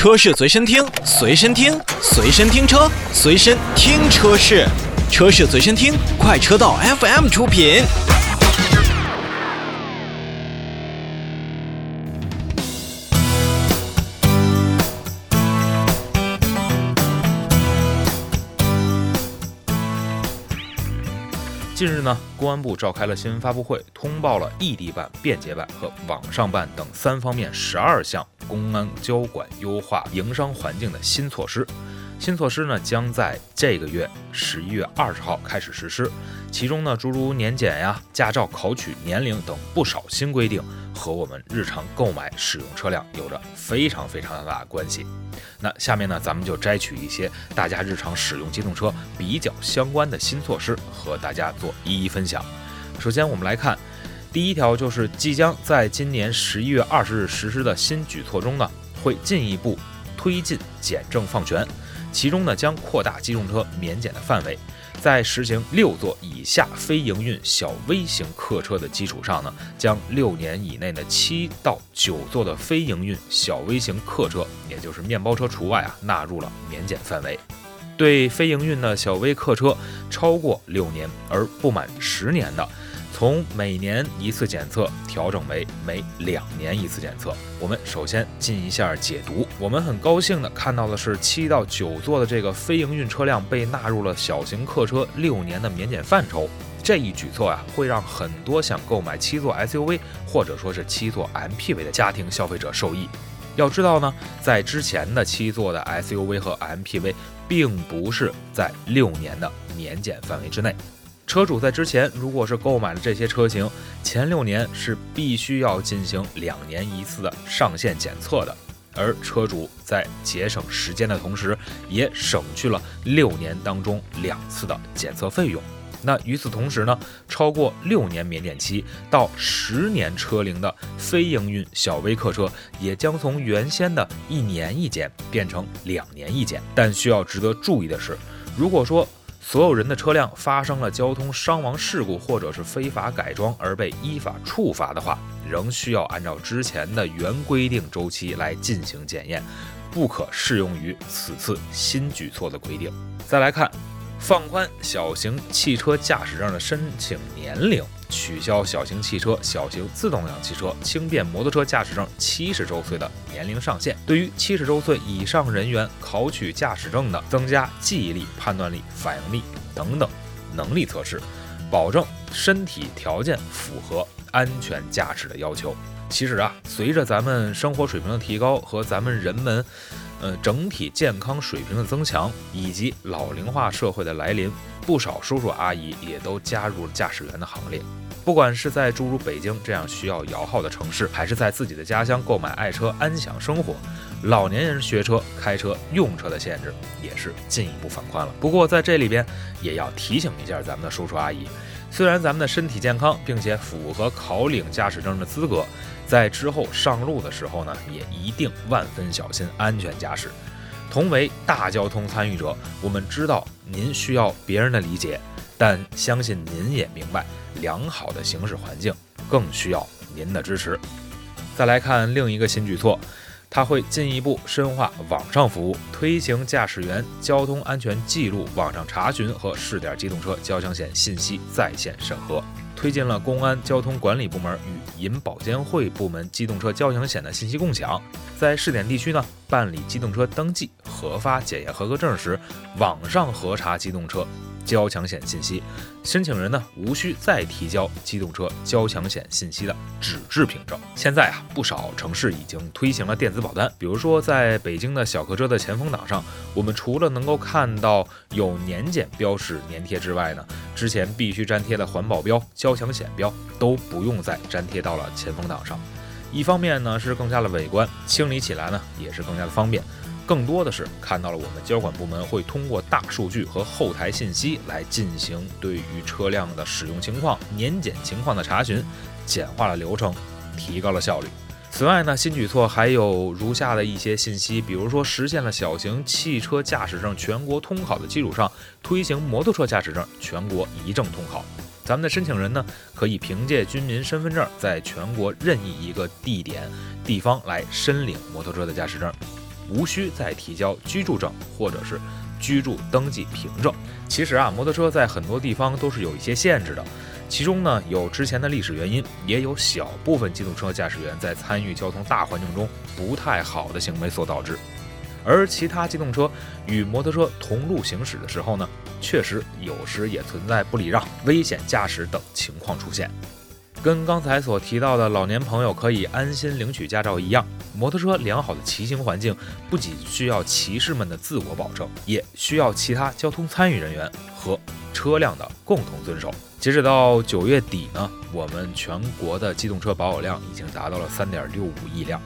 车市随身听，随身听，随身听车，随身听车市，车市随身听，快车道 FM 出品。近日呢，公安部召开了新闻发布会，通报了异地办、便捷办和网上办等三方面十二项公安交管优化营商环境的新措施。新措施呢，将在这个月十一月二十号开始实施。其中呢，诸如年检呀、驾照考取年龄等不少新规定，和我们日常购买使用车辆有着非常非常大的关系。那下面呢，咱们就摘取一些大家日常使用机动车比较相关的新措施，和大家做一一分享。首先，我们来看第一条，就是即将在今年十一月二十日实施的新举措中呢，会进一步推进简政放权。其中呢，将扩大机动车免检的范围，在实行六座以下非营运小微型客车的基础上呢，将六年以内的七到九座的非营运小微型客车，也就是面包车除外啊，纳入了免检范围。对非营运的小微客车超过六年而不满十年的。从每年一次检测调整为每两年一次检测。我们首先进一下解读。我们很高兴的看到的是，七到九座的这个非营运车辆被纳入了小型客车六年的免检范畴。这一举措啊，会让很多想购买七座 SUV 或者说是七座 MPV 的家庭消费者受益。要知道呢，在之前的七座的 SUV 和 MPV 并不是在六年的免检范围之内。车主在之前如果是购买了这些车型，前六年是必须要进行两年一次的上线检测的，而车主在节省时间的同时，也省去了六年当中两次的检测费用。那与此同时呢，超过六年免检期到十年车龄的非营运小微客车，也将从原先的一年一检变成两年一检。但需要值得注意的是，如果说所有人的车辆发生了交通伤亡事故，或者是非法改装而被依法处罚的话，仍需要按照之前的原规定周期来进行检验，不可适用于此次新举措的规定。再来看，放宽小型汽车驾驶证的申请年龄。取消小型汽车、小型自动挡汽车、轻便摩托车驾驶证七十周岁的年龄上限。对于七十周岁以上人员考取驾驶证的，增加记忆力、判断力、反应力等等能力测试，保证身体条件符合安全驾驶的要求。其实啊，随着咱们生活水平的提高和咱们人们，呃整体健康水平的增强，以及老龄化社会的来临，不少叔叔阿姨也都加入了驾驶员的行列。不管是在诸如北京这样需要摇号的城市，还是在自己的家乡购买爱车安享生活，老年人学车、开车、用车的限制也是进一步放宽了。不过在这里边也要提醒一下咱们的叔叔阿姨。虽然咱们的身体健康，并且符合考领驾驶证的资格，在之后上路的时候呢，也一定万分小心安全驾驶。同为大交通参与者，我们知道您需要别人的理解，但相信您也明白，良好的行驶环境更需要您的支持。再来看另一个新举措。它会进一步深化网上服务，推行驾驶员交通安全记录网上查询和试点机动车交强险信息在线审核，推进了公安交通管理部门与银保监会部门机动车交强险的信息共享。在试点地区呢，办理机动车登记、核发检验合格证时，网上核查机动车。交强险信息，申请人呢无需再提交机动车交强险信息的纸质凭证。现在啊，不少城市已经推行了电子保单。比如说，在北京的小客车的前风挡上，我们除了能够看到有年检标识粘贴之外呢，之前必须粘贴的环保标、交强险标都不用再粘贴到了前风挡上。一方面呢是更加的美观，清理起来呢也是更加的方便。更多的是看到了我们交管部门会通过大数据和后台信息来进行对于车辆的使用情况、年检情况的查询，简化了流程，提高了效率。此外呢，新举措还有如下的一些信息，比如说实现了小型汽车驾驶证全国通考的基础上，推行摩托车驾驶证全国一证通考。咱们的申请人呢，可以凭借军民身份证，在全国任意一个地点地方来申领摩托车的驾驶证。无需再提交居住证或者是居住登记凭证。其实啊，摩托车在很多地方都是有一些限制的，其中呢有之前的历史原因，也有小部分机动车驾驶员在参与交通大环境中不太好的行为所导致。而其他机动车与摩托车同路行驶的时候呢，确实有时也存在不礼让、危险驾驶等情况出现。跟刚才所提到的老年朋友可以安心领取驾照一样，摩托车良好的骑行环境不仅需要骑士们的自我保证，也需要其他交通参与人员和车辆的共同遵守。截止到九月底呢，我们全国的机动车保有量已经达到了三点六五亿辆，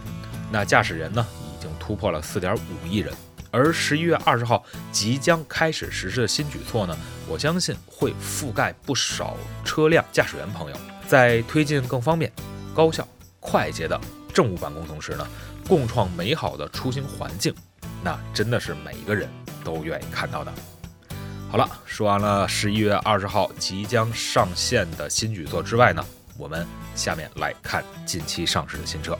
那驾驶人呢已经突破了四点五亿人。而十一月二十号即将开始实施的新举措呢，我相信会覆盖不少车辆驾驶员朋友。在推进更方便、高效、快捷的政务办公同时呢，共创美好的出行环境，那真的是每一个人都愿意看到的。好了，说完了十一月二十号即将上线的新举措之外呢，我们下面来看近期上市的新车。